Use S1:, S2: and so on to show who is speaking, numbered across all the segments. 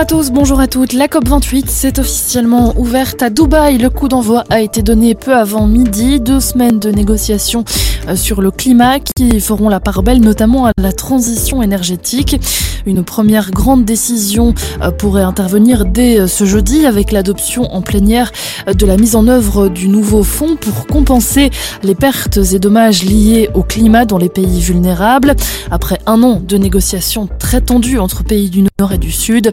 S1: À tous, bonjour à toutes. La COP28 s'est officiellement ouverte à Dubaï. Le coup d'envoi a été donné peu avant midi. Deux semaines de négociations euh, sur le climat qui feront la part belle notamment à la transition énergétique. Une première grande décision euh, pourrait intervenir dès euh, ce jeudi avec l'adoption en plénière de la mise en œuvre du nouveau fonds pour compenser les pertes et dommages liés au climat dans les pays vulnérables. Après un an de négociations très tendues entre pays du Nord et du Sud,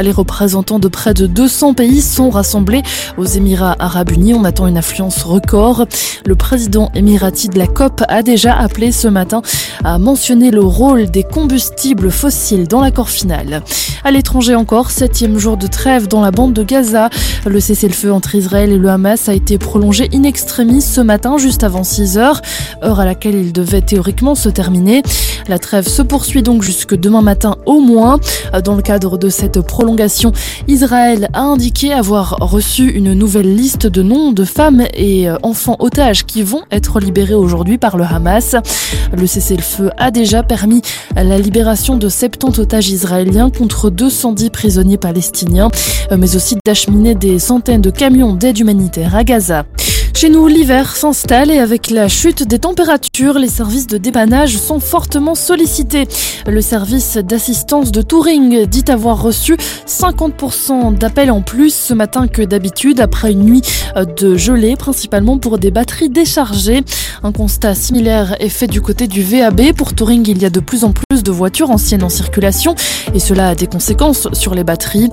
S1: les représentants de près de 200 pays sont rassemblés aux Émirats arabes unis. On attend une affluence record. Le président émirati de la COP a déjà appelé ce matin à mentionner le rôle des combustibles fossiles dans l'accord final. À l'étranger encore, septième jour de trêve dans la bande de Gaza. Le cessez-le-feu entre Israël et le Hamas a été prolongé in extremis ce matin, juste avant 6 heures, heure à laquelle il devait théoriquement se terminer. La trêve se poursuit donc jusque demain matin au moins. Dans le cadre de cette prolongation, Israël a indiqué avoir reçu une nouvelle liste de noms de femmes et enfants otages qui vont être libérés aujourd'hui par le Hamas. Le cessez-le-feu a déjà permis la libération de 70 otages israéliens contre 210 prisonniers palestiniens, mais aussi d'acheminer des centaines de camions d'aide humanitaire à Gaza. Chez nous, l'hiver s'installe et avec la chute des températures, les services de dépannage sont fortement sollicités. Le service d'assistance de Touring dit avoir reçu 50% d'appels en plus ce matin que d'habitude après une nuit de gelée, principalement pour des batteries déchargées. Un constat similaire est fait du côté du VAB. Pour Touring, il y a de plus en plus de voitures anciennes en circulation et cela a des conséquences sur les batteries.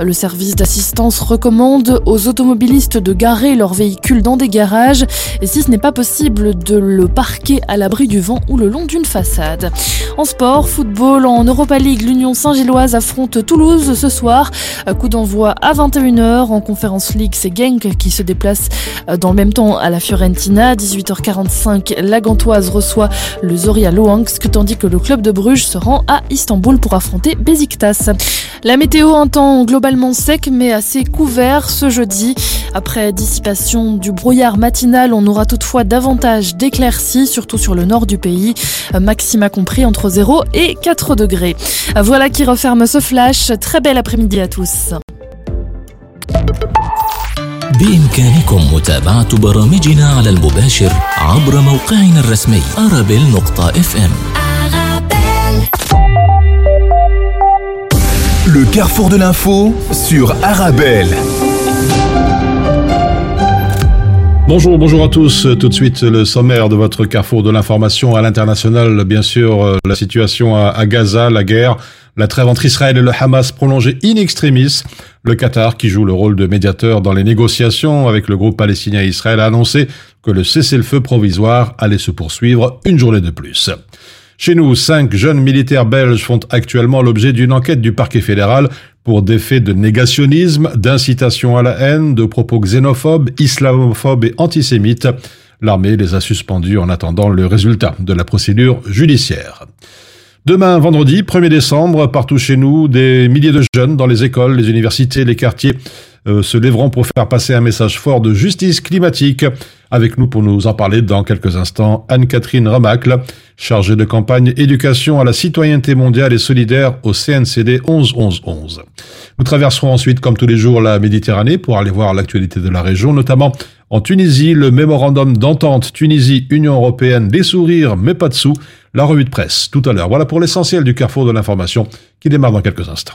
S1: Le service d'assistance recommande aux automobilistes de garer leurs véhicules dans des garages et si ce n'est pas possible de le parquer à l'abri du vent ou le long d'une façade. En sport, football, en Europa League, l'Union Saint-Gilloise affronte Toulouse ce soir. Coup d'envoi à 21h. En Conférence League, c'est Genk qui se déplace dans le même temps à la Fiorentina. 18h45, la Gantoise reçoit le Zoria Luhansk tandis que le club de Bruges se rend à Istanbul pour affronter Besiktas. La météo, un temps globalement sec mais assez couvert ce jeudi. Après dissipation du brouillard matinal, on aura toutefois davantage d'éclaircies, surtout sur le nord du pays. Maxima compris entre 0 et 4 degrés. Voilà qui referme ce flash. Très bel après-midi à tous.
S2: بإمكانكم متابعة برامجنا على المباشر عبر موقعنا الرسمي arabel.fm
S3: Le carrefour de l'info sur Arabelle.
S4: Bonjour, bonjour à tous. Tout de suite, le sommaire de votre carrefour de l'information à l'international. Bien sûr, la situation à Gaza, la guerre, la trêve entre Israël et le Hamas prolongée in extremis. Le Qatar, qui joue le rôle de médiateur dans les négociations avec le groupe palestinien Israël, a annoncé que le cessez-le-feu provisoire allait se poursuivre une journée de plus. Chez nous, cinq jeunes militaires belges font actuellement l'objet d'une enquête du parquet fédéral pour des faits de négationnisme, d'incitation à la haine, de propos xénophobes, islamophobes et antisémites. L'armée les a suspendus en attendant le résultat de la procédure judiciaire. Demain, vendredi 1er décembre, partout chez nous, des milliers de jeunes dans les écoles, les universités, les quartiers euh, se lèveront pour faire passer un message fort de justice climatique. Avec nous pour nous en parler dans quelques instants, Anne-Catherine Ramacle, chargée de campagne éducation à la citoyenneté mondiale et solidaire au CNCD 11 11 11. Nous traverserons ensuite, comme tous les jours, la Méditerranée pour aller voir l'actualité de la région, notamment en Tunisie, le mémorandum d'entente Tunisie-Union européenne, des sourires mais pas de sous, la revue de presse tout à l'heure. Voilà pour l'essentiel du carrefour de l'information qui démarre dans quelques instants.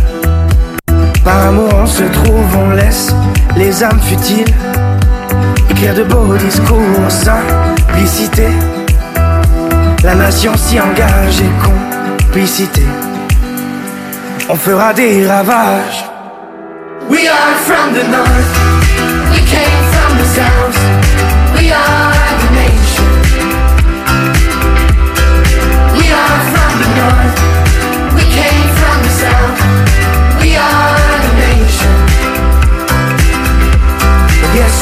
S5: Par amour on se trouve, on laisse les âmes futiles écrire de beaux discours, simplicité. La nation s'y engage et complicité. On fera des ravages. We are from the north,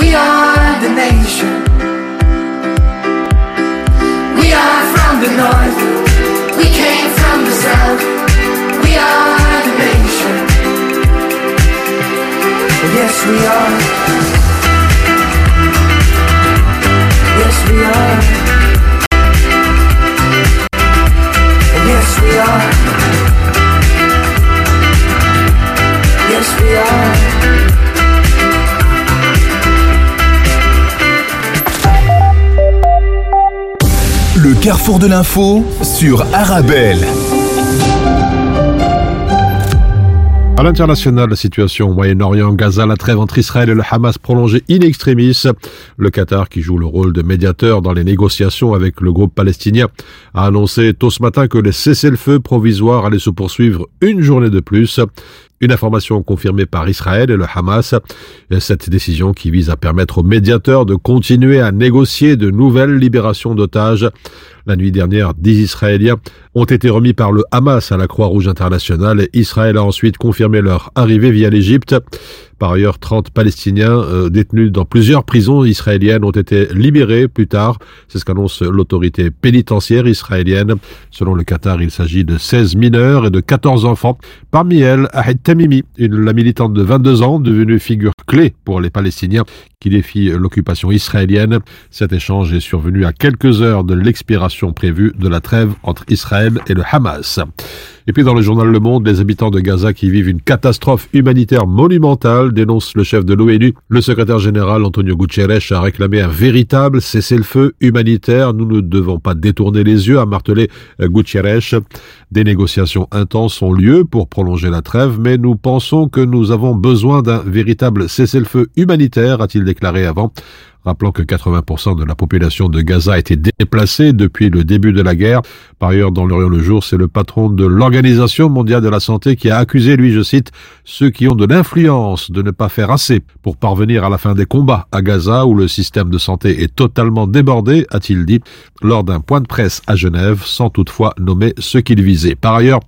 S5: We are the nation. We are from the north. We came from the south. We are the nation. Yes, we are. Yes, we are. Yes, we are. Yes, we are.
S3: Carrefour de l'info sur Arabelle.
S4: À l'international, la situation au Moyen-Orient, Gaza, la trêve entre Israël et le Hamas prolongée in extremis. Le Qatar, qui joue le rôle de médiateur dans les négociations avec le groupe palestinien, a annoncé tôt ce matin que les cessez-le-feu provisoires allaient se poursuivre une journée de plus. Une information confirmée par Israël et le Hamas. Cette décision qui vise à permettre aux médiateurs de continuer à négocier de nouvelles libérations d'otages. La nuit dernière, dix Israéliens ont été remis par le Hamas à la Croix-Rouge internationale Israël a ensuite confirmé leur arrivée via l'Égypte. Par ailleurs, 30 Palestiniens euh, détenus dans plusieurs prisons israéliennes ont été libérés plus tard. C'est ce qu'annonce l'autorité pénitentiaire israélienne. Selon le Qatar, il s'agit de 16 mineurs et de 14 enfants. Parmi elles, Ahed Tamimi, la militante de 22 ans, devenue figure clé pour les Palestiniens qui défient l'occupation israélienne. Cet échange est survenu à quelques heures de l'expiration prévue de la trêve entre Israël et le Hamas. Et puis dans le journal Le Monde, les habitants de Gaza qui vivent une catastrophe humanitaire monumentale dénoncent le chef de l'ONU. Le secrétaire général Antonio Guterres a réclamé un véritable cessez-le-feu humanitaire. Nous ne devons pas détourner les yeux, a martelé Guterres. Des négociations intenses ont lieu pour prolonger la trêve, mais nous pensons que nous avons besoin d'un véritable cessez-le-feu humanitaire, a-t-il déclaré avant rappelant que 80% de la population de Gaza a été déplacée depuis le début de la guerre. Par ailleurs, dans l'Orient le jour, c'est le patron de l'Organisation mondiale de la santé qui a accusé, lui, je cite, ceux qui ont de l'influence de ne pas faire assez pour parvenir à la fin des combats à Gaza où le système de santé est totalement débordé, a-t-il dit, lors d'un point de presse à Genève, sans toutefois nommer ce qu'il visait. Par ailleurs,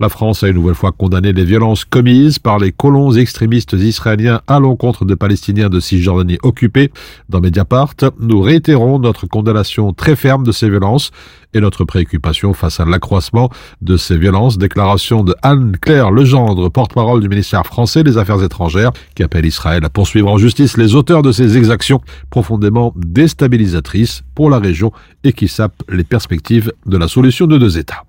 S4: la France a une nouvelle fois condamné les violences commises par les colons extrémistes israéliens à l'encontre de Palestiniens de Cisjordanie occupés. Dans Mediapart, nous réitérons notre condamnation très ferme de ces violences et notre préoccupation face à l'accroissement de ces violences. Déclaration de Anne-Claire Legendre, porte-parole du ministère français des Affaires étrangères, qui appelle Israël à poursuivre en justice les auteurs de ces exactions profondément déstabilisatrices pour la région et qui sapent les perspectives de la solution de deux États.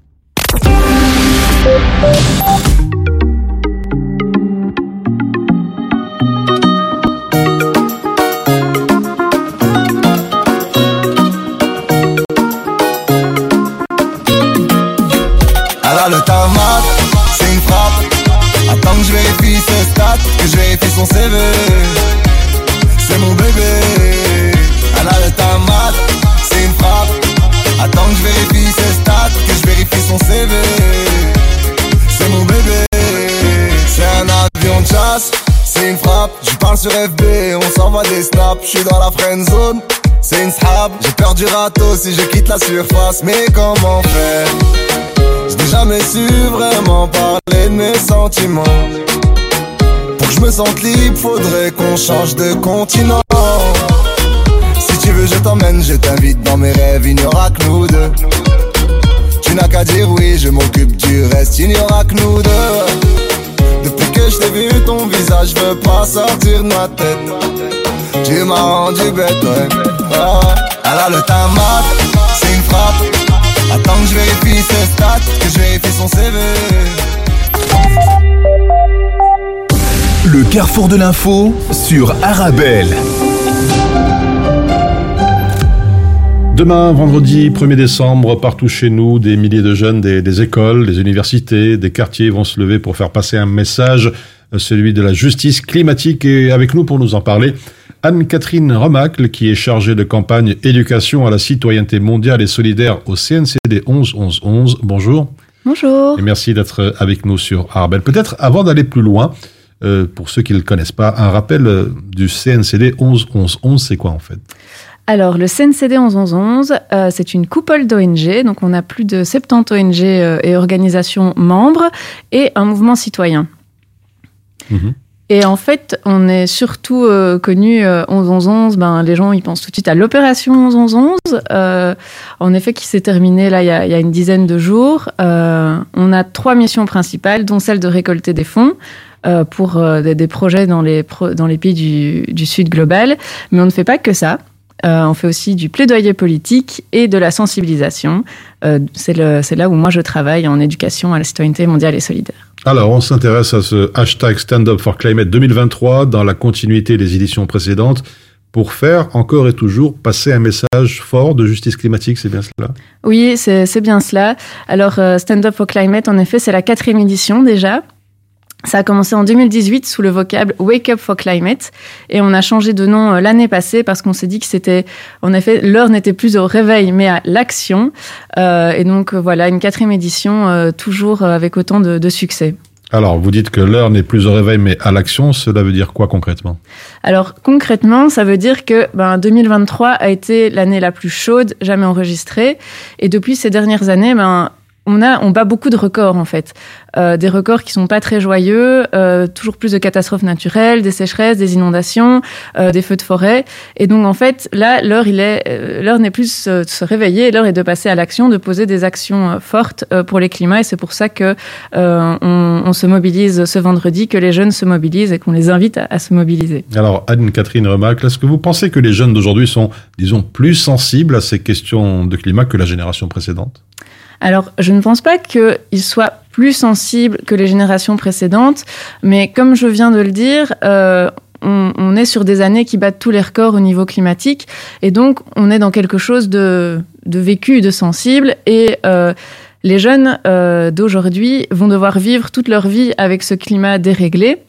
S6: Le tamat, c'est une frappe. Attends que je vérifie ses stats, que je vérifie son CV C'est mon bébé Alors le tamat, c'est une frappe. Attends que je vérifie ses stats, que je vérifie son CV C'est mon bébé C'est un avion de chasse, c'est une frappe. Je parle sur FB, on s'envoie des snaps Je suis dans la friend zone c'est une srab, j'ai peur du râteau si je quitte la surface. Mais comment faire? Je n'ai jamais su vraiment parler de mes sentiments. Pour que je me sente libre, faudrait qu'on change de continent. Si tu veux, je t'emmène, je t'invite dans mes rêves, il n'y aura que nous deux. Tu n'as qu'à dire oui, je m'occupe du reste, il n'y aura que nous deux. Depuis que je t'ai vu, ton visage veut pas sortir de ma tête. Tu m'as rendu bête, ouais. Ah, Elle a le tamat, c'est une frappe. Attends que je vérifie ses stats, que je vérifie son CV.
S3: Le carrefour de l'info sur Arabelle.
S4: Demain, vendredi 1er décembre, partout chez nous, des milliers de jeunes des, des, écoles, des universités, des quartiers vont se lever pour faire passer un message, euh, celui de la justice climatique. Et avec nous pour nous en parler, Anne-Catherine Remacle, qui est chargée de campagne éducation à la citoyenneté mondiale et solidaire au CNCD 11 11 11. Bonjour.
S7: Bonjour.
S4: Et merci d'être avec nous sur Arbel. Peut-être avant d'aller plus loin, euh, pour ceux qui ne le connaissent pas, un rappel euh, du CNCD 11 11 11, c'est quoi en fait?
S7: Alors, le CNCD 1111, euh, c'est une coupole d'ONG, donc on a plus de 70 ONG euh, et organisations membres, et un mouvement citoyen.
S4: Mhm.
S7: Et en fait, on est surtout euh, connu euh, 1111. Ben, les gens, ils pensent tout de suite à l'opération 1111. Euh, en effet, qui s'est terminée là il y, a, y, a, une dizaine de jours. Euh, on a trois missions principales, dont celle de récolter des fonds. Euh, pour euh, des, des, projets dans les, pro dans les pays du, du Sud global. Mais on ne fait pas que ça. Euh, on fait aussi du plaidoyer politique et de la sensibilisation. Euh, c'est là où moi je travaille en éducation à la citoyenneté mondiale et solidaire.
S4: Alors, on s'intéresse à ce hashtag Stand Up for Climate 2023 dans la continuité des éditions précédentes pour faire encore et toujours passer un message fort de justice climatique, c'est bien cela?
S7: Oui, c'est bien cela. Alors, euh, Stand Up for Climate, en effet, c'est la quatrième édition déjà. Ça a commencé en 2018 sous le vocable Wake Up for Climate et on a changé de nom euh, l'année passée parce qu'on s'est dit que c'était, en effet, l'heure n'était plus au réveil mais à l'action. Euh, et donc voilà, une quatrième édition euh, toujours avec autant de, de succès.
S4: Alors, vous dites que l'heure n'est plus au réveil, mais à l'action, cela veut dire quoi concrètement?
S7: Alors, concrètement, ça veut dire que ben, 2023 a été l'année la plus chaude jamais enregistrée. Et depuis ces dernières années, ben, on, bat beaucoup de records en fait. Euh, des records qui sont pas très joyeux, euh, toujours plus de catastrophes naturelles, des sécheresses, des inondations, euh, des feux de forêt. Et donc en fait, là, l'heure n'est plus de se réveiller, l'heure est de passer à l'action, de poser des actions fortes pour les climats. Et c'est pour ça que on, se mobilise ce vendredi, que les jeunes se mobilisent et qu'on les invite à, à, se mobiliser.
S4: Alors Anne-Catherine Remacle, est-ce que vous pensez que les jeunes d'aujourd'hui sont, disons, plus sensibles à ces questions de climat que la génération précédente?
S7: Alors, je ne pense pas qu'ils soient plus sensibles que les générations précédentes, mais comme je viens de le dire, euh, on, est sur des années qui battent tous les records au niveau climatique, et donc on est dans quelque chose de, de vécu, de sensible, et euh, les jeunes euh, d'aujourd'hui vont devoir vivre toute leur vie avec ce climat déréglé.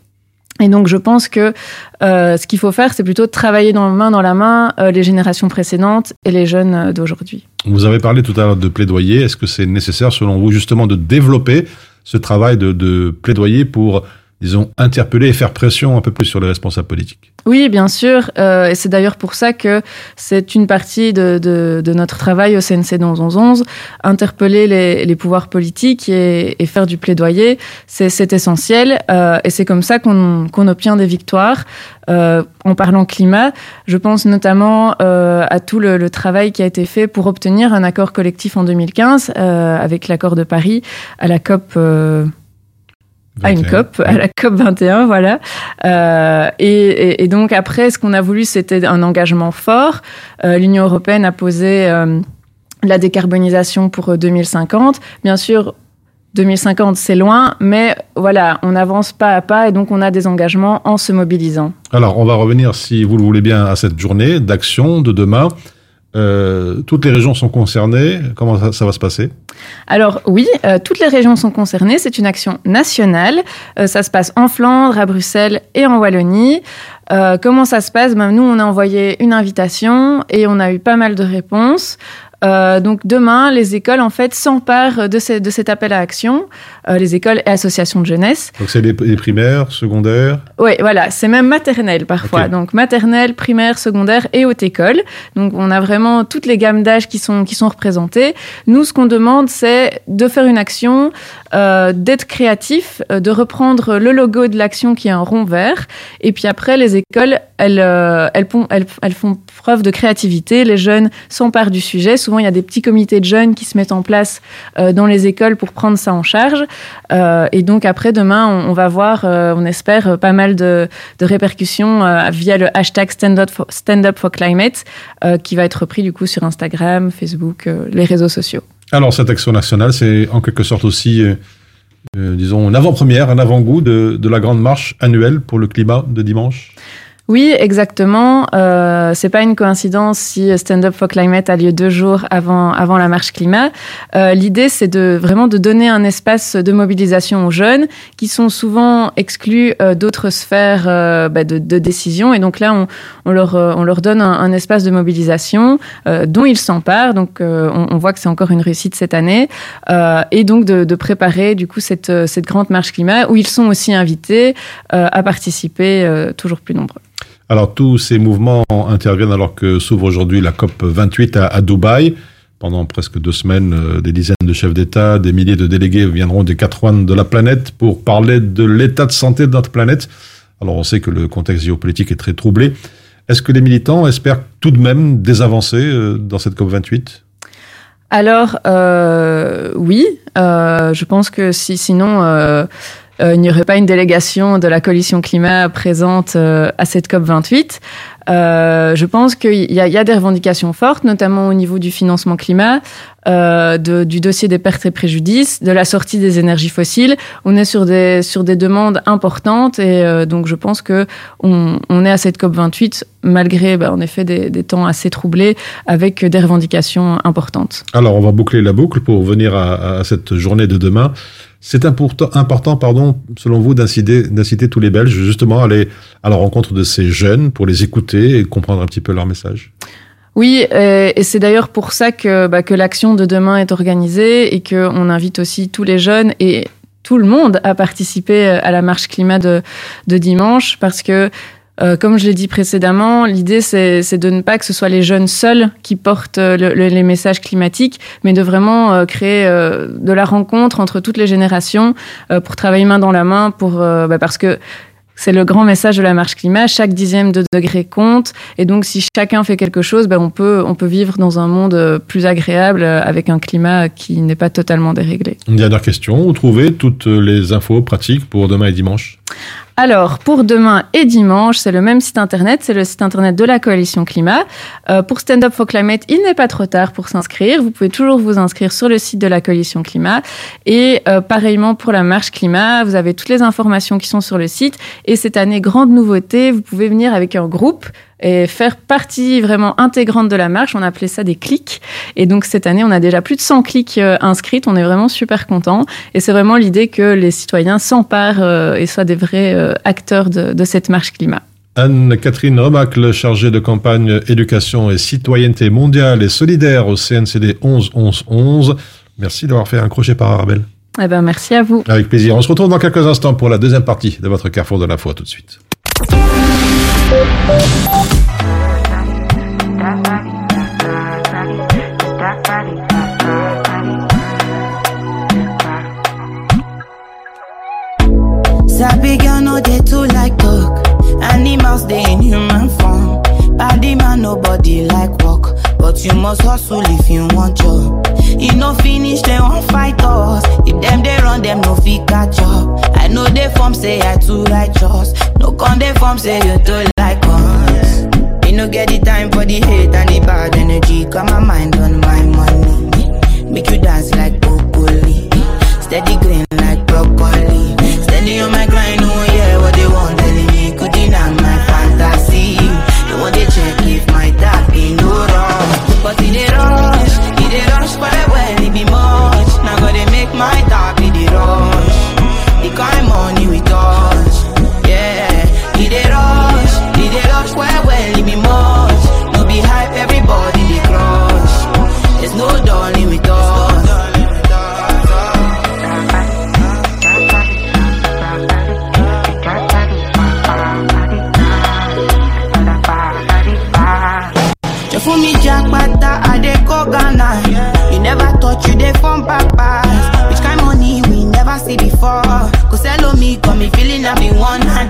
S7: Et donc, je pense que euh, ce qu'il faut faire, c'est plutôt travailler dans, main dans la main euh, les générations précédentes et les jeunes euh, d'aujourd'hui.
S4: Vous avez parlé tout à l'heure de plaidoyer. Est-ce que c'est nécessaire, selon vous, justement, de développer ce travail de, de plaidoyer pour disons, interpeller et faire pression un peu plus sur les responsables politiques.
S7: Oui, bien sûr. Euh, et c'est d'ailleurs pour ça que c'est une partie de, de, de, notre travail au CNC 1111. Interpeller les, les pouvoirs politiques et, et, faire du plaidoyer, c'est essentiel. Euh, et c'est comme ça qu'on qu obtient des victoires. Euh, en parlant climat, je pense notamment euh, à tout le, le, travail qui a été fait pour obtenir un accord collectif en 2015 euh, avec l'accord de Paris à la COP à une COP, à la COP 21, voilà. Euh, et, donc après, ce qu'on a voulu, c'était un engagement fort. Euh, L'Union européenne a posé euh, la décarbonisation pour 2050. Bien sûr, 2050, c'est loin, mais voilà, on avance pas à pas et donc on a des engagements en se mobilisant.
S4: Alors, on va revenir, si vous le voulez bien, à cette journée d'action de demain. Euh, toutes les régions sont concernées. Comment ça, va se passer?
S7: Alors oui, euh, toutes les régions sont concernées. C'est une action nationale. Euh, ça se passe en Flandre, à Bruxelles et en Wallonie. comment ça se passe? Ben, Nous, on a envoyé une invitation et on a eu pas mal de réponses. Euh, donc demain, les écoles en fait s'emparent de, de, cet appel à action, euh, les écoles et associations de jeunesse.
S4: Donc c'est les, les, primaires, secondaires.
S7: Oui, voilà, c'est même maternelle parfois. Okay. Donc maternelle, primaire, secondaire et haute école. Donc on a vraiment toutes les gammes d'âge qui sont qui sont représentées. Nous, ce qu'on demande, c'est de faire une action d'être créatif, de reprendre le logo de l'action qui est un rond vert. Et puis après, les écoles, elles, elles, elles, elles font preuve de créativité. Les jeunes s'emparent du sujet. Souvent, il y a des petits comités de jeunes qui se mettent en place dans les écoles pour prendre ça en charge. et donc après, demain, on, va voir, on espère, pas mal de, de répercussions via le hashtag Stand Up for, Stand Up for Climate, qui va être repris du coup sur Instagram, Facebook, les réseaux sociaux.
S4: Alors cette action nationale, c'est en quelque sorte aussi, euh, euh, disons, une avant-première, un avant-goût de, de la grande marche annuelle pour le climat de dimanche?
S7: Oui, exactement. Euh, c'est pas une coïncidence si Stand Up for Climate a lieu deux jours avant avant la marche climat. Euh, L'idée, c'est de vraiment de donner un espace de mobilisation aux jeunes qui sont souvent exclus euh, d'autres sphères euh, bah, de, décision. Et donc là, on, leur euh, on leur donne un, espace de mobilisation dont ils s'emparent. Donc on, voit que c'est encore une réussite cette année. et donc de, de, préparer du coup cette grande marche climat où ils sont aussi invités à participer toujours plus nombreux.
S4: Alors tous ces mouvements interviennent alors que s'ouvre aujourd'hui la COP 28 à, Dubaï. Pendant presque deux semaines, euh, des dizaines de chefs d'État, des milliers de délégués viendront des quatre coins de la planète pour parler de l'état de santé de notre planète. Alors on sait que le contexte géopolitique est très troublé. Est-ce que les militants espèrent tout de même des avancées euh, dans cette COP 28
S7: alors euh, oui, je pense que si sinon euh, il n'y aurait pas une délégation de la coalition climat présente euh, à cette COP 28. Euh, je pense qu'il y, a des revendications fortes, notamment au niveau du financement climat, du dossier des pertes et préjudices, de la sortie des énergies fossiles. On est sur des sur des demandes importantes et donc je pense que on, est à cette COP 28 malgré bah, en effet des, temps assez troublés avec des revendications importantes.
S4: Alors on va boucler la boucle pour venir à cette journée de demain. C'est important, pardon, selon vous, d'inciter, tous les Belges justement à aller à la rencontre de ces jeunes pour les écouter et comprendre un petit peu leur message?
S7: Oui, euh, et c'est d'ailleurs pour ça que, bah, que l'action de demain est organisée et qu'on invite aussi tous les jeunes et tout le monde à participer à la marche climat de, de dimanche parce que euh, comme je l'ai dit précédemment, l'idée c'est de ne pas que ce soit les jeunes seuls qui portent euh, le, le, les messages climatiques, mais de vraiment euh, créer de la rencontre entre toutes les générations pour travailler main dans la main, bah, parce que c'est le grand message de la marche climat. Chaque dixième de degré compte. Et donc, si chacun fait quelque chose, ben, on, peut, on peut vivre dans un monde plus agréable avec un climat qui n'est pas totalement déréglé.
S4: Une dernière question. Où trouvez toutes les infos pratiques pour demain et dimanche?
S7: Alors, pour demain et dimanche, c'est le même site internet, c'est le site internet de la Coalition Climat. Euh, pour Stand Up for Climate, il n'est pas trop tard pour s'inscrire. Vous pouvez toujours vous inscrire sur le site de la Coalition Climat. Et euh, pareillement pour la marche climat, vous avez toutes les informations qui sont sur le site. Et cette année, grande nouveauté, vous pouvez venir avec un groupe et faire partie vraiment intégrante de la marche. On appelait ça des clics. Et donc cette année, on a déjà plus de 100 clics euh, inscrits. On est vraiment super contents. Et c'est vraiment l'idée que les citoyens s'emparent euh, et soient des vrais euh, acteurs de, de cette marche climat.
S4: Anne-Catherine Remacle, chargée de campagne éducation et citoyenneté mondiale et solidaire au CNCD 11 11 11. Merci d'avoir fait un crochet par Arabelle.
S7: Eh ben, merci à vous.
S4: Avec plaisir. On se retrouve dans quelques instants pour la deuxième partie de votre Carrefour de l'info. tout de suite.
S8: But you must hustle if you want job. You no finish dem wan fight us. If them they run them no fit catch up. I know they form say I too righteous. No con dey form say you too like us. Me no get the time for the hate and the bad energy. Got my mind on my money. Make you dance like broccoli. Steady green like broccoli. Steady on my grind, dey form papas Which kind money we never
S9: see before? Go sell me, got me feeling I'm in
S8: one hand.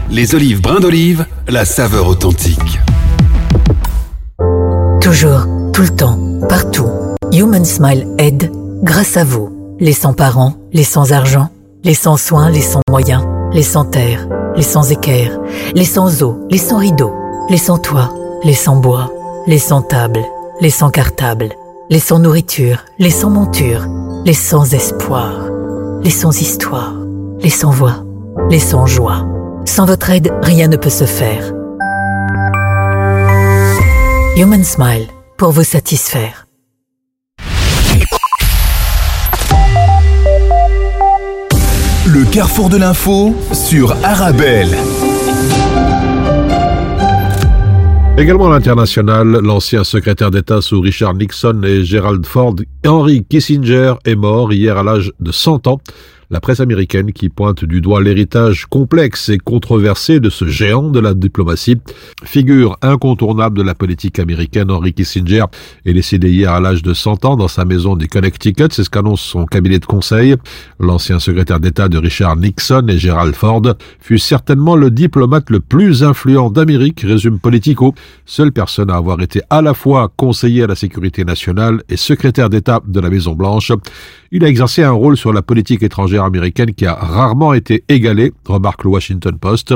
S10: Les olives brins d'olive, la saveur authentique.
S11: Toujours, tout le temps, partout. Human Smile aide grâce à vous. Les sans-parents, les sans-argent, les sans-soins, les sans-moyens, les sans-terre, les sans-équerre, les sans-eau, les sans-rideaux, les sans-toit, les sans-bois, les sans-table, les sans-cartable, les sans-nourriture, les sans-monture, les sans-espoir, les sans-histoire, les sans-voix, les sans-joie. Sans votre aide, rien ne peut se faire. Human Smile, pour vous satisfaire.
S3: Le carrefour de l'info sur Arabelle.
S4: Également à l'international, l'ancien secrétaire d'État sous Richard Nixon et Gerald Ford, Henry Kissinger, est mort hier à l'âge de 100 ans. La presse américaine qui pointe du doigt l'héritage complexe et controversé de ce géant de la diplomatie, figure incontournable de la politique américaine, Henry Kissinger est décédé hier à l'âge de 100 ans dans sa maison du Connecticut, c'est ce qu'annonce son cabinet de conseil. L'ancien secrétaire d'État de Richard Nixon et Gerald Ford fut certainement le diplomate le plus influent d'Amérique, résume Politico, seule personne à avoir été à la fois conseiller à la sécurité nationale et secrétaire d'État de la Maison Blanche. Il a exercé un rôle sur la politique étrangère américaine qui a rarement été égalé, remarque le Washington Post.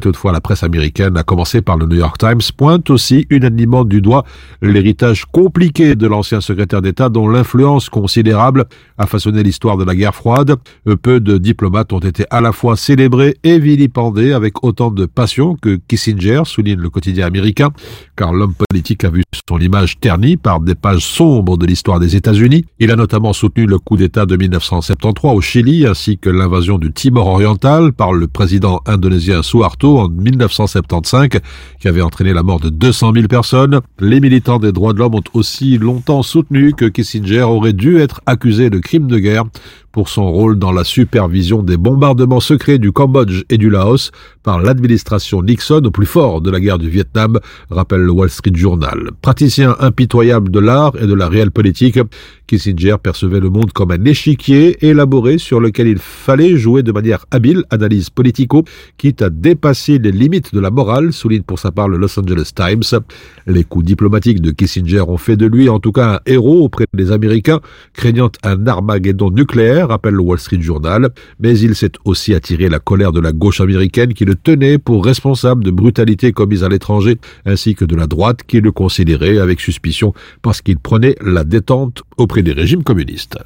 S4: Toutefois, la presse américaine, à commencer par le New York Times, pointe aussi unanimement du doigt l'héritage compliqué de l'ancien secrétaire d'État dont l'influence considérable a façonné l'histoire de la guerre froide. Peu de diplomates ont été à la fois célébrés et vilipendés avec autant de passion que Kissinger, souligne le quotidien américain, car l'homme politique a vu son image ternie par des pages sombres de l'histoire des États-Unis. Il a notamment soutenu le d'État de 1973 au Chili ainsi que l'invasion du Timor oriental par le président indonésien Suharto en 1975 qui avait entraîné la mort de 200 000 personnes. Les militants des droits de l'homme ont aussi longtemps soutenu que Kissinger aurait dû être accusé de crimes de guerre pour son rôle dans la supervision des bombardements secrets du Cambodge et du Laos par l'administration Nixon au plus fort de la guerre du Vietnam, rappelle le Wall Street Journal. Praticien impitoyable de l'art et de la réelle politique, Kissinger percevait le monde comme un échiquier élaboré sur lequel il fallait jouer de manière habile, analyse politico, quitte à dépasser les limites de la morale, souligne pour sa part le Los Angeles Times. Les coups diplomatiques de Kissinger ont fait de lui en tout cas un héros auprès des Américains, craignant un Armageddon nucléaire, rappelle le Wall Street Journal, mais il s'est aussi attiré la colère de la gauche américaine qui le tenait pour responsable de brutalités commises à l'étranger, ainsi que de la droite qui le considérait avec suspicion parce qu'il prenait la détente auprès des régimes communistes.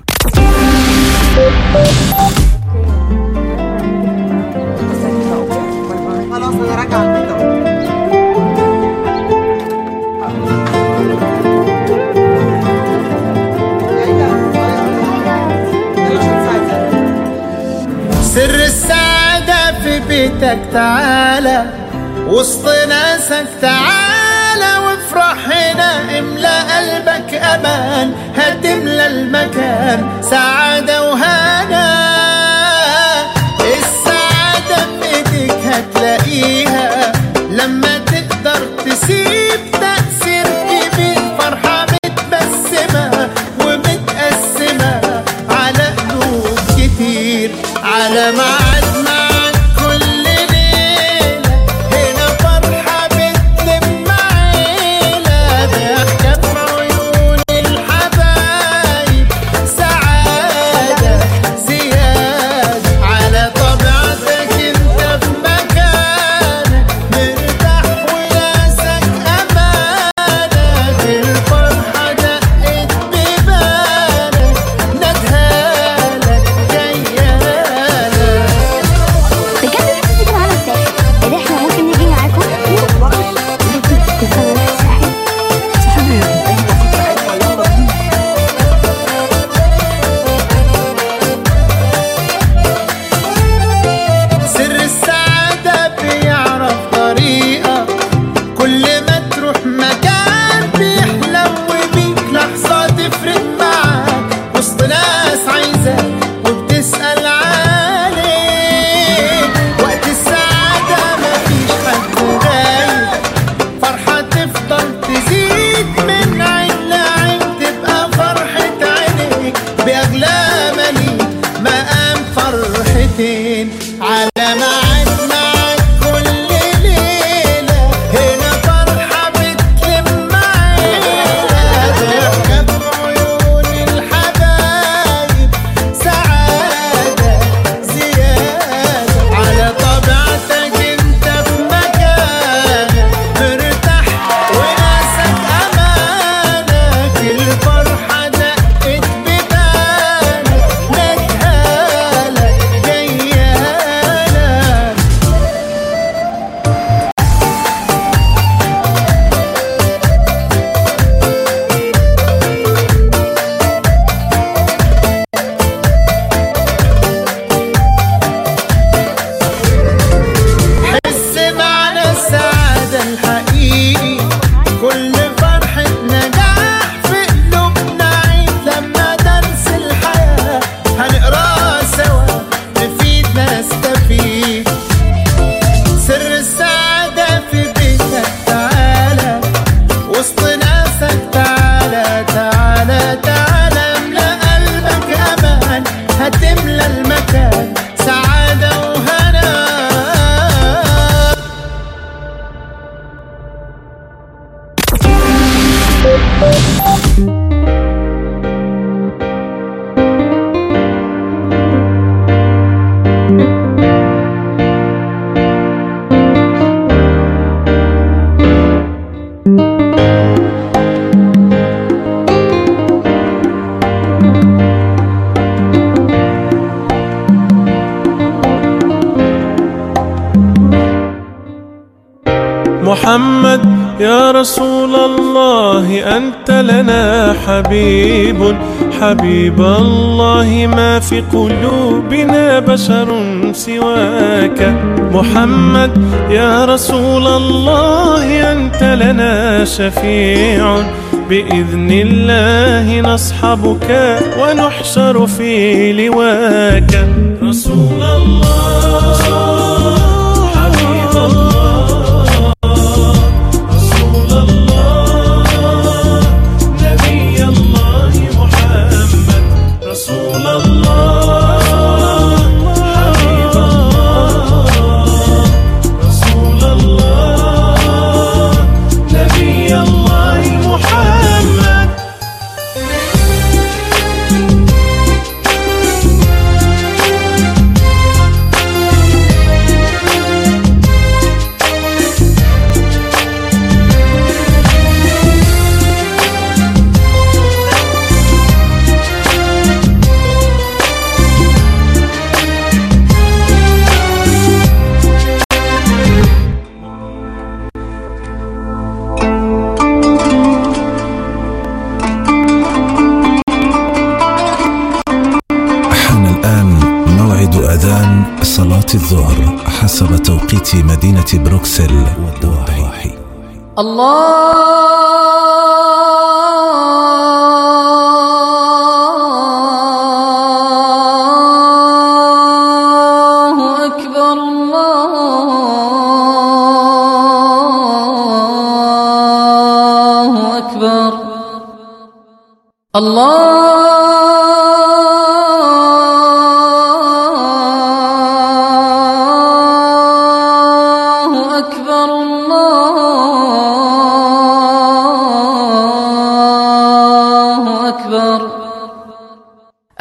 S12: سر السعادة في بيتك تعالى وسط ناسك تعالى وافرح هنا املى قلبك أمان هتملى المكان سعادة في قلوبنا
S13: بشر سواك. محمد يا رسول الله أنت لنا شفيع. بإذن الله نصحبك ونحشر في لواك. رسول الله.
S14: والسل والضواحي
S15: الله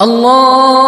S16: Allah.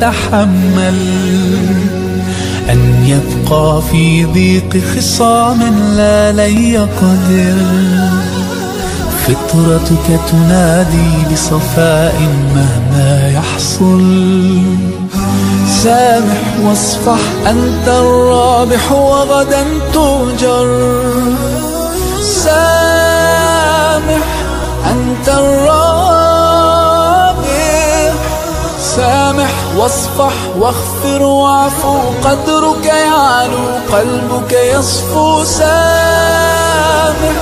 S17: يتحمل أن يبقى في ضيق خصام لا لن يقدر فطرتك تنادي بصفاء مهما يحصل. سامح واصفح أنت الرابح وغدا تؤجر سامح أنت الرابح واصفح واغفر واعفو قدرك يعلو قلبك يصفو سامح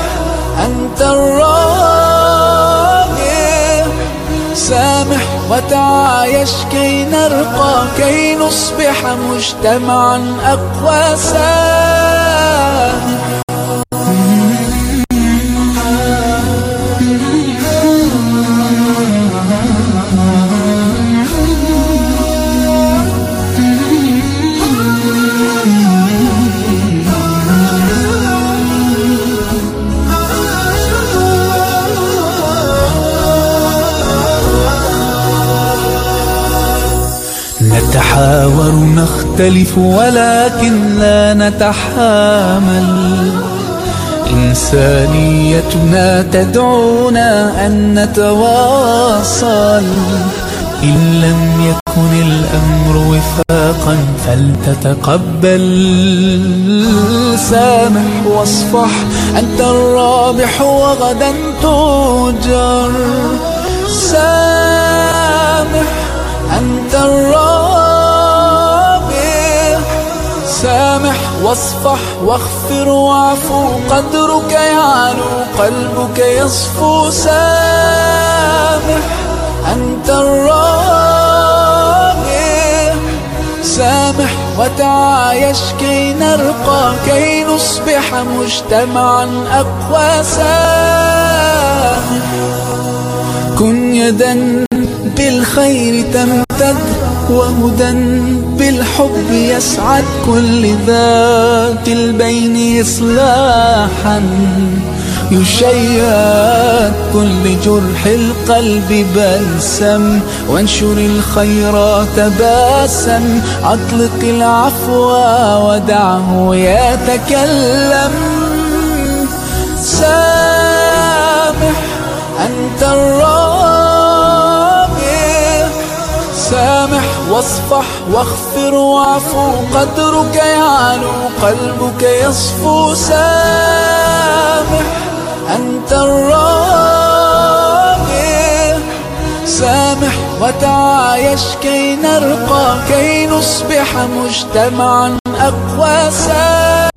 S17: أنت الرابح سامح وتعايش كي نرقى كي نصبح مجتمعا أقوى سامح. نتحاور نختلف ولكن لا نتحامل. إنسانيتنا تدعونا أن نتواصل. إن لم يكن الأمر وفاقا فلتتقبل. سامح واصفح أنت الرابح وغدا تؤجر سامح أنت الرابح واصفح واغفر واعفو قدرك يعلو قلبك يصفو سامح أنت الرابح سامح وتعايش كي نرقى كي نصبح مجتمعا أقوى سامح. كن يدا بالخير تمتد وهدى بالحب يسعد كل ذات البين إصلاحا يشيد كل جرح القلب بلسم وانشر الخيرات باسم أطلق العفو ودعه يتكلم. سامح أنت الرابح واصفح واغفر واعفو قدرك يعلو قلبك يصفو. سامح أنت الرابح سامح وتعايش كي نرقى كي نصبح مجتمعا أقوى. سامح.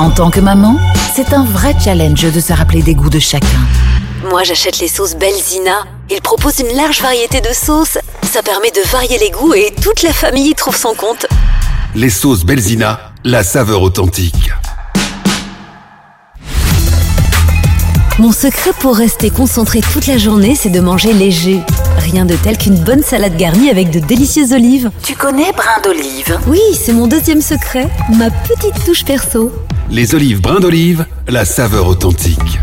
S18: En tant que maman, c'est un vrai challenge de se rappeler des goûts de chacun.
S19: Moi, j'achète les sauces Belzina. Ils proposent une large variété de sauces. Ça permet de varier les goûts et toute la famille y trouve son compte.
S10: Les sauces Belzina, la saveur authentique.
S19: Mon secret pour rester concentré toute la journée, c'est de manger léger. Rien de tel qu'une bonne salade garnie avec de délicieuses olives.
S18: Tu connais brin d'olive?
S19: Oui, c'est mon deuxième secret, ma petite touche perso.
S10: Les olives brins d'olive, la saveur authentique.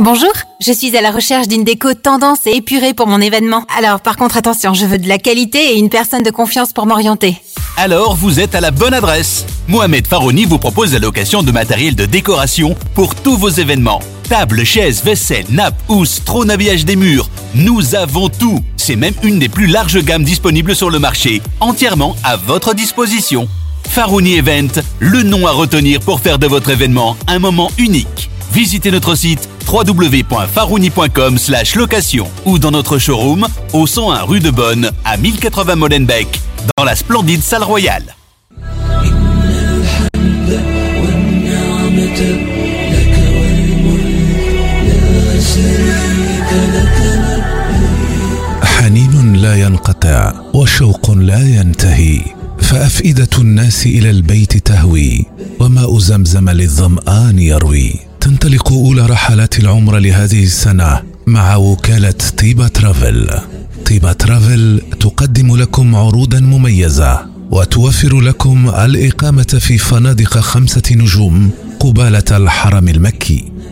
S20: Bonjour, je suis à la recherche d'une déco tendance et épurée pour mon événement. Alors par contre attention, je veux de la qualité et une personne de confiance pour m'orienter.
S21: Alors vous êtes à la bonne adresse. Mohamed Farouni vous propose la location de matériel de décoration pour tous vos événements. Tables, chaises, vaisselle, nappes, housses, trône habillage des murs. Nous avons tout. C'est même une des plus larges gammes disponibles sur le marché, entièrement à votre disposition. Farouni Event, le nom à retenir pour faire de votre événement un moment unique. Visitez notre site www.farouni.com location ou dans notre showroom au 101 rue de Bonne à 1080 Molenbeek dans la splendide salle royale.
S14: حنين لا ينقطع وشوق لا ينتهي فأفئدة الناس إلى البيت تهوي وماء زمزم للظمآن يروي. تنطلق أولى رحلات العمر لهذه السنة مع وكالة طيبة ترافل. طيبة ترافل تقدم لكم عروضا مميزة وتوفر لكم الإقامة في فنادق خمسة نجوم قبالة الحرم المكي.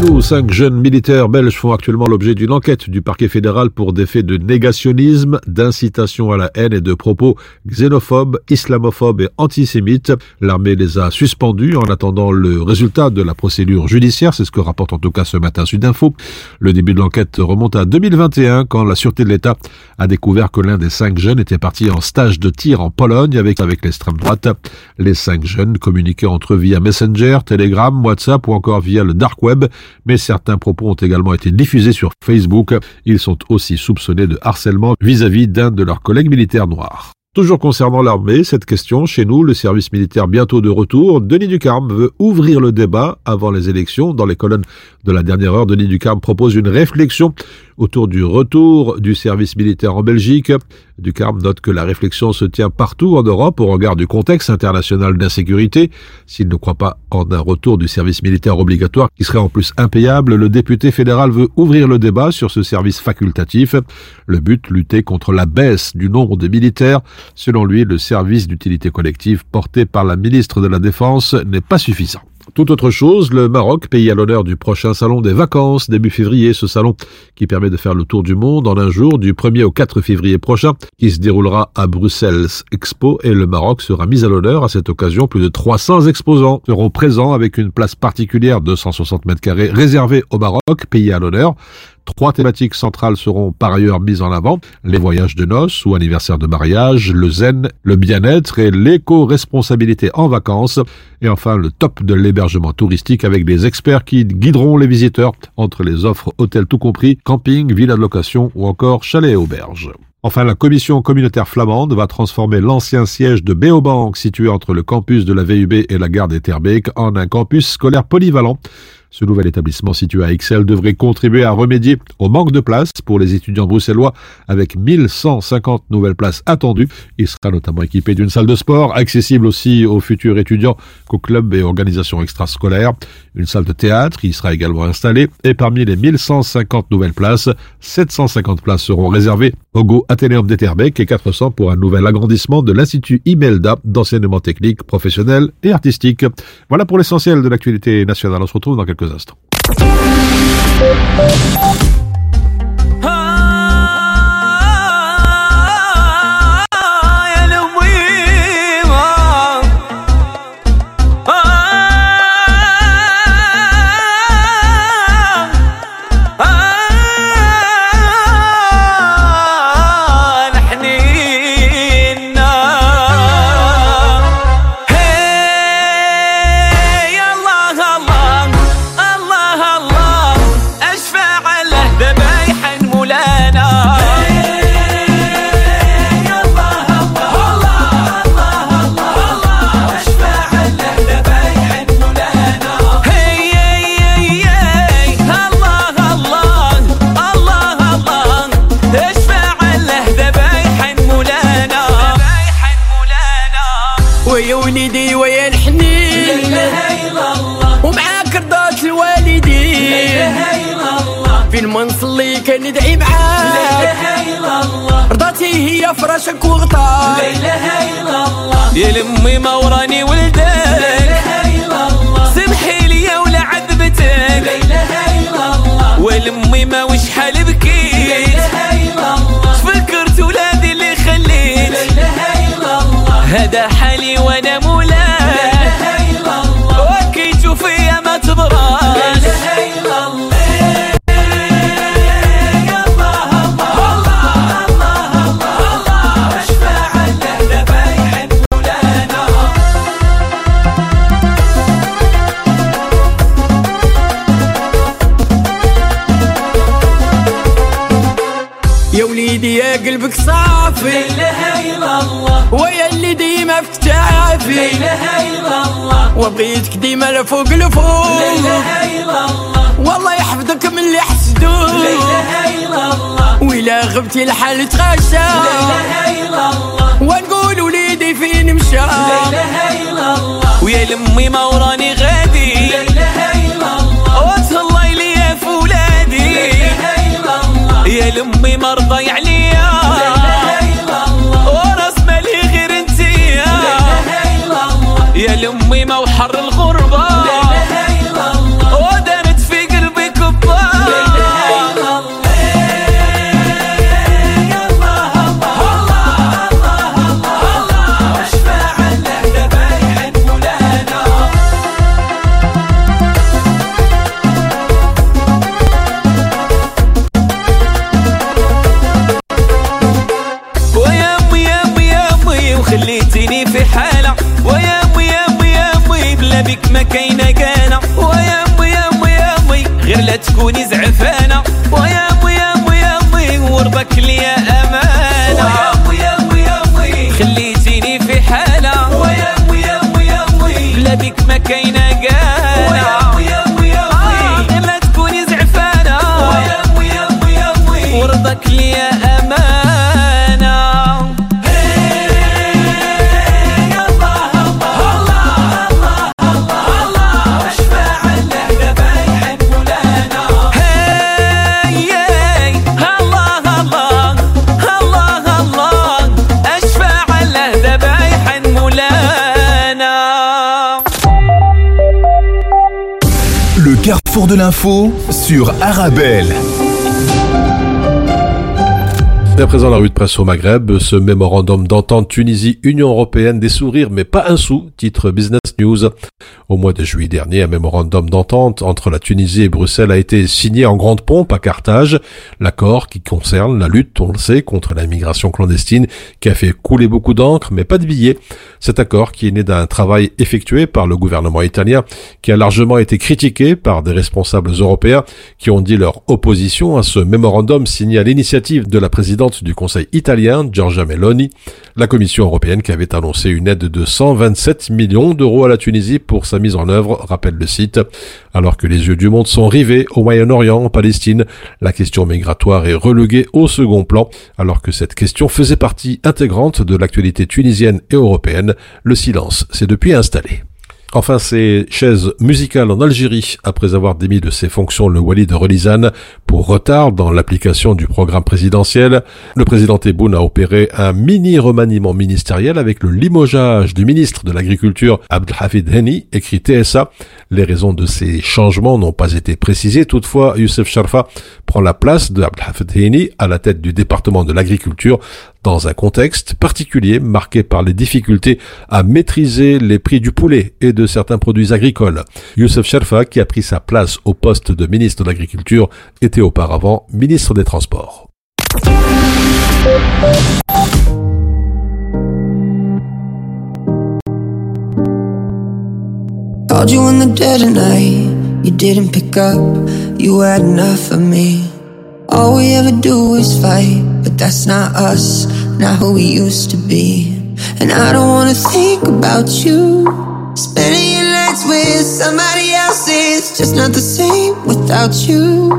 S4: Nous, cinq jeunes militaires belges font actuellement l'objet d'une enquête du parquet fédéral pour des faits de négationnisme, d'incitation à la haine et de propos xénophobes, islamophobes et antisémites. L'armée les a suspendus en attendant le résultat de la procédure judiciaire. C'est ce que rapporte en tout cas ce matin Sudinfo. Le début de l'enquête remonte à 2021 quand la Sûreté de l'État a découvert que l'un des cinq jeunes était parti en stage de tir en Pologne avec, avec l'extrême droite. Les cinq jeunes communiquaient entre eux via Messenger, Telegram, WhatsApp ou encore via le Dark Web mais certains propos ont également été diffusés sur Facebook. Ils sont aussi soupçonnés de harcèlement vis-à-vis d'un de leurs collègues militaires noirs. Toujours concernant l'armée, cette question, chez nous, le service militaire bientôt de retour, Denis Ducarme veut ouvrir le débat avant les élections. Dans les colonnes de la dernière heure, Denis Ducarme propose une réflexion autour du retour du service militaire en Belgique. Ducarme note que la réflexion se tient partout en Europe au regard du contexte international d'insécurité. S'il ne croit pas en un retour du service militaire obligatoire qui serait en plus impayable, le député fédéral veut ouvrir le débat sur ce service facultatif. Le but, lutter contre la baisse du nombre de militaires. Selon lui, le service d'utilité collective porté par la ministre de la Défense n'est pas suffisant. Tout autre chose, le Maroc, pays à l'honneur du prochain salon des vacances début février, ce salon qui permet de faire le tour du monde en un jour du 1er au 4 février prochain, qui se déroulera à Bruxelles Expo et le Maroc sera mis à l'honneur à cette occasion. Plus de 300 exposants seront présents avec une place particulière de 160 mètres carrés réservée au Maroc, pays à l'honneur. Trois thématiques centrales seront par ailleurs mises en avant, les voyages de noces ou anniversaires de mariage, le zen, le bien-être et l'éco-responsabilité en vacances, et enfin le top de l'hébergement touristique avec des experts qui guideront les visiteurs entre les offres hôtels tout compris, camping, villa de location ou encore chalet et auberge. Enfin, la commission communautaire flamande va transformer l'ancien siège de Béobank situé entre le campus de la VUB et la gare d'Etterbeek en un campus scolaire polyvalent. Ce nouvel établissement situé à Ixelles devrait contribuer à remédier au manque de places pour les étudiants bruxellois avec 1150 nouvelles places attendues. Il sera notamment équipé d'une salle de sport accessible aussi aux futurs étudiants qu'aux clubs et organisations extrascolaires. Une salle de théâtre y sera également installée et parmi les 1150 nouvelles places, 750 places seront réservées au Go Athénéum d'Etterbeek et 400 pour un nouvel agrandissement de l'Institut Imelda d'enseignement technique, professionnel et artistique. Voilà pour l'essentiel de l'actualité nationale. On se retrouve dans quelques
S22: くださいと。فراشك وغطاك لا إله إلا الله. يا لمي ما وراني ولدك. لا إله الله. سمحي لي ولا عذبتك. لا إله الله. ولمي ما وش حال بكيت. فكرت ولادي اللي خليت. هذا حالي وأنا مولاي. لا اله الا الله وبغيتك ديما لفوق لفوق لا اله الا الله والله يحفظك من اللي حسدوك لا اله الا الله وإلا غبتي الحال تغشى. لا اله الا الله ونقول وليدي فين مشى. لا اله الا الله ويا لمي ما وراني غادي. لا اله الا الله وتهلاي ليا في ولادي لا اله الا الله يا لمي مرضى عليا يا لأمي وحر الغربة. تكوني زعفانة.
S3: L'info sur Arabelle.
S4: À présent, la rue de presse au Maghreb, ce mémorandum d'entente Tunisie-Union Européenne des sourires, mais pas un sou, titre Business News. Au mois de juillet dernier, un mémorandum d'entente entre la Tunisie et Bruxelles a été signé en grande pompe à Carthage. L'accord qui concerne la lutte, on le sait, contre la migration clandestine, qui a fait couler beaucoup d'encre, mais pas de billets. Cet accord qui est né d'un travail effectué par le gouvernement italien, qui a largement été critiqué par des responsables européens qui ont dit leur opposition à ce mémorandum signé à l'initiative de la présidente du Conseil italien, Giorgia Meloni, la Commission européenne qui avait annoncé une aide de 127 millions d'euros à la Tunisie pour sa mise en œuvre, rappelle le site. Alors que les yeux du monde sont rivés au Moyen-Orient, en Palestine, la question migratoire est reléguée au second plan, alors que cette question faisait partie intégrante de l'actualité tunisienne et européenne. Le silence s'est depuis installé. Enfin, ces chaises musicales en Algérie, après avoir démis de ses fonctions le Wali de Relizane pour retard dans l'application du programme présidentiel, le président Tebboune a opéré un mini remaniement ministériel avec le limogeage du ministre de l'Agriculture Abdelhafid Heni, écrit TSA. Les raisons de ces changements n'ont pas été précisées. Toutefois, Youssef Sharfa prend la place de Abdelhafid Heni à la tête du département de l'Agriculture dans un contexte particulier marqué par les difficultés à maîtriser les prix du poulet et de certains produits agricoles. Youssef Sherfa, qui a pris sa place au poste de ministre de l'Agriculture, était auparavant ministre des Transports.
S23: Called you in the dead of night, you didn't pick up, you had enough of me. All we ever do is fight, but that's not us, not who we used to be. And I don't wanna think about you. Spending your nights with somebody else is just not the same without you.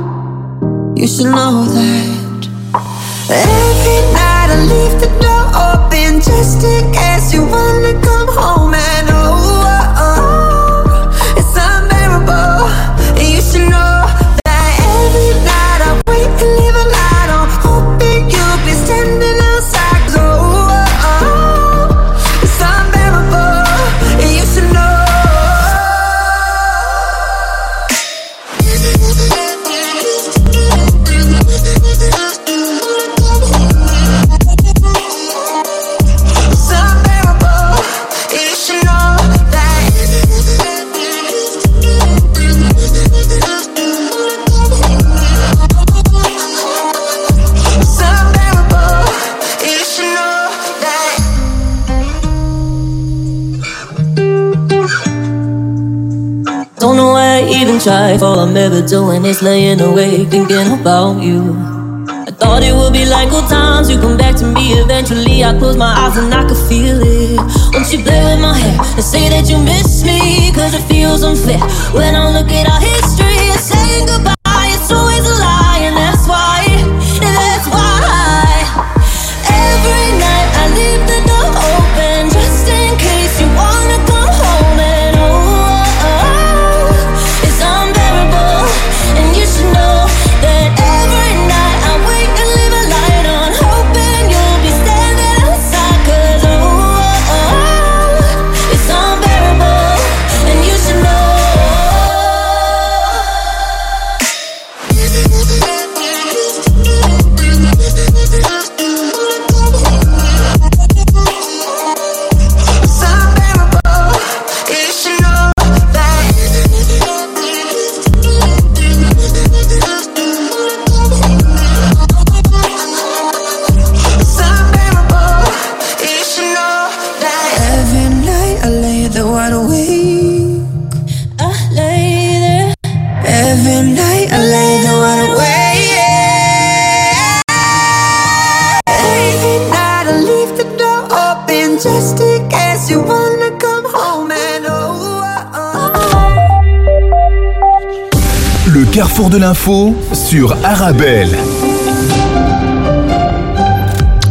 S23: You should know that. Every night I leave the door open just in case you wanna come home
S24: All I'm ever doing is laying awake thinking about you. I
S25: thought it would be like old times. You come back to me eventually. I close my eyes and I could feel it. Won't you play with my hair and say that you miss me? Cause it feels unfair. When I look at our history and saying goodbye,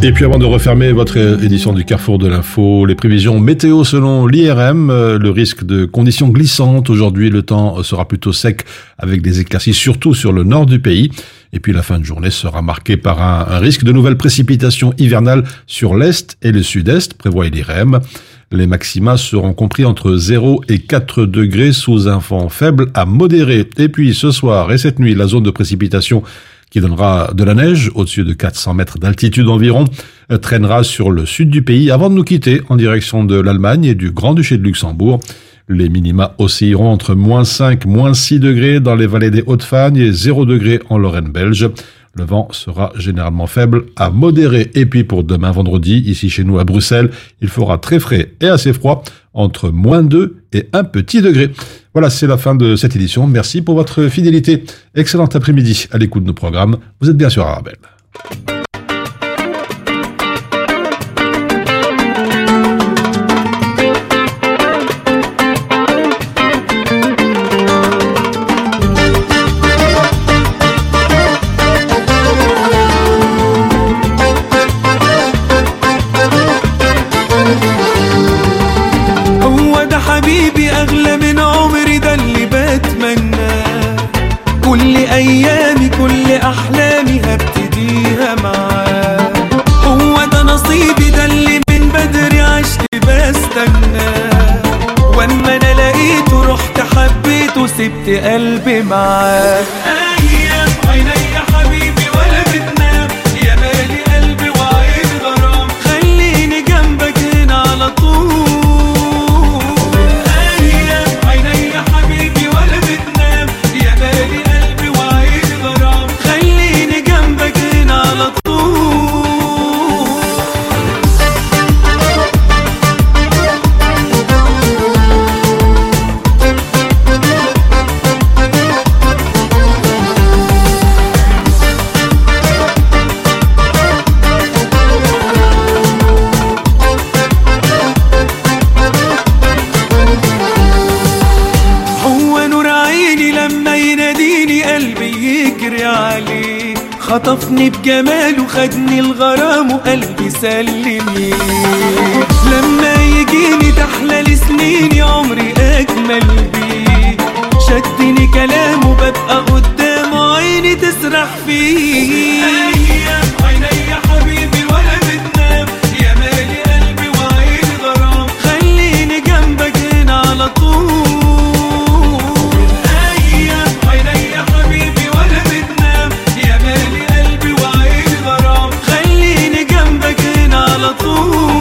S4: Et puis avant de refermer votre édition du Carrefour de l'info, les prévisions météo selon l'IRM, euh, le risque de conditions glissantes. Aujourd'hui, le temps sera plutôt sec avec des éclaircies surtout sur le nord du pays. Et puis la fin de journée sera marquée par un, un risque de nouvelles précipitations hivernales sur l'est et le sud-est, prévoit l'IRM. Les maxima seront compris entre 0 et 4 degrés sous un vent faible à modéré. Et puis ce soir et cette nuit, la zone de précipitation qui donnera de la neige au-dessus de 400 mètres d'altitude environ, euh, traînera sur le sud du pays avant de nous quitter en direction de l'Allemagne et du Grand-Duché de Luxembourg. Les minima oscilleront entre moins 5, moins 6 degrés dans les vallées des Hautes-Fagnes et 0 degrés en Lorraine belge. Le vent sera généralement faible à modéré. Et puis pour demain vendredi, ici chez nous à Bruxelles, il fera très frais et assez froid, entre moins 2 et 1 petit degré. Voilà, c'est la fin de cette édition. Merci pour votre fidélité. Excellent après-midi à l'écoute de nos programmes. Vous êtes bien sûr à Arabelle.
S13: قلبي معاك. يجري عليه خطفني بجماله خدني الغرام وقلبي سلمي لما يجيني تحلى سنيني عمري أجمل بيه. شدني كلامه ببقى قدامه عيني تسرح فيه.
S25: 不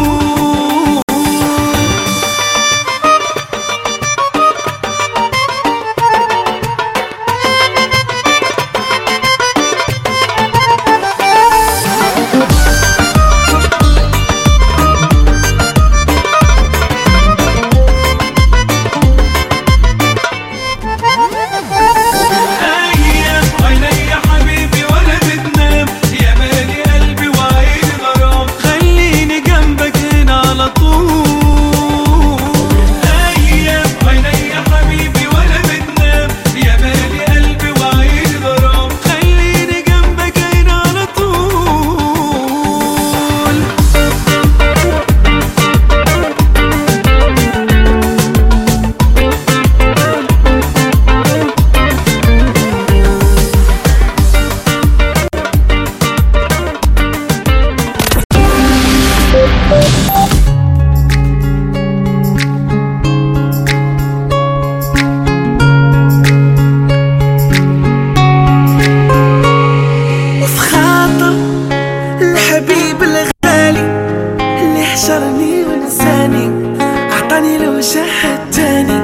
S25: شهدتني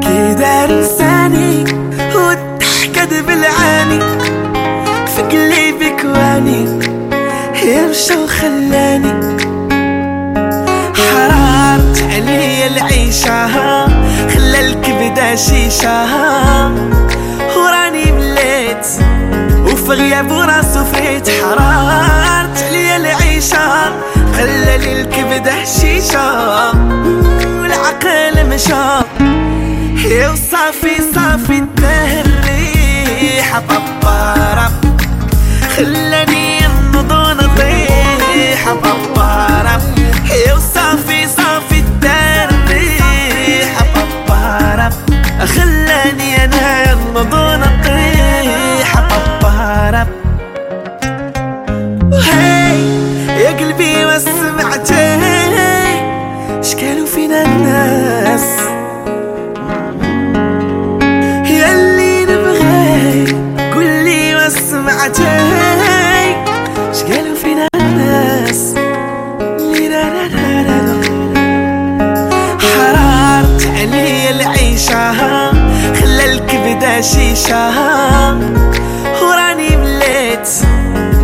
S25: كده انساني والضحكة بالعاني في قلبي كواني. يمشى وخلاني. حرمت علي العيشة. خلى الكبدة شيشة. صغيب راسو فيه تحرارت عليا العيشة خلى لي الكبدة حشيشة والعقل مشى يا وصافي صافي الدهر ريحة بابا خلاني نضو نطيح بابا يا وصافي عيشاها وراني مليت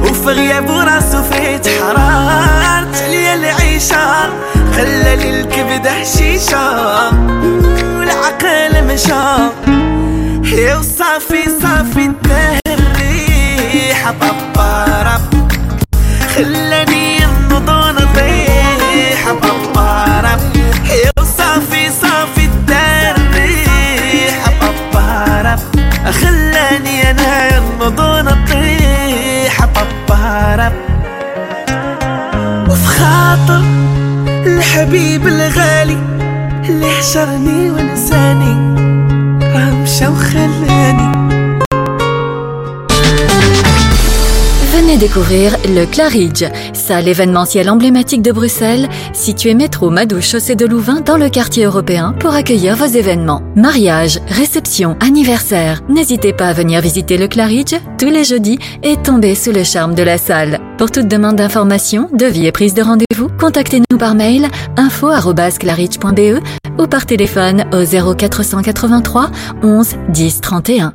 S25: وفي غيابو راسو فيت حرارت عليا العيشة خلى لي الكبد حشيشة والعقل مشى يا وصافي صافي تنهي الريحة خاطر الحبيب الغالي اللي حشرني ونساني راه مشى وخلاني
S19: Venez découvrir le Claridge, salle événementielle emblématique de Bruxelles, située métro Madouche chaussée de Louvain dans le quartier européen pour accueillir vos événements. Mariage, réception, anniversaire. N'hésitez pas à venir visiter le Claridge tous les jeudis et tomber sous le charme de la salle. Pour toute demande d'information, devis et prise de rendez-vous, contactez-nous par mail info@claridge.be ou par téléphone au 0483 11 10 31.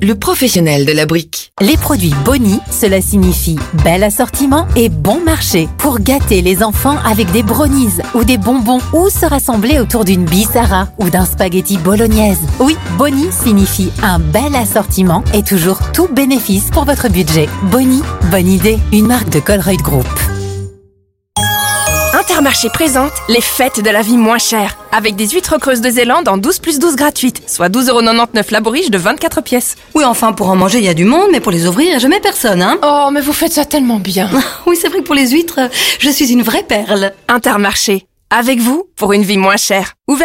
S26: le professionnel de la brique.
S20: Les produits Boni, cela signifie bel assortiment et bon marché pour gâter les enfants avec des brownies ou des bonbons ou se rassembler autour d'une bissara ou d'un spaghetti bolognaise. Oui, Boni signifie un bel assortiment et toujours tout bénéfice pour votre budget. Boni, bonne idée, une marque de Colruyt Group.
S27: Intermarché présente les fêtes de la vie moins chère, avec des huîtres creuses de Zélande en 12 plus 12 gratuites, soit 12,99€ la bourriche de 24 pièces.
S28: Oui, enfin, pour en manger, il y a du monde, mais pour les ouvrir, jamais personne, hein
S27: Oh, mais vous faites ça tellement bien.
S28: Oui, c'est vrai que pour les huîtres, je suis une vraie perle.
S27: Intermarché, avec vous pour une vie moins chère. Ouvert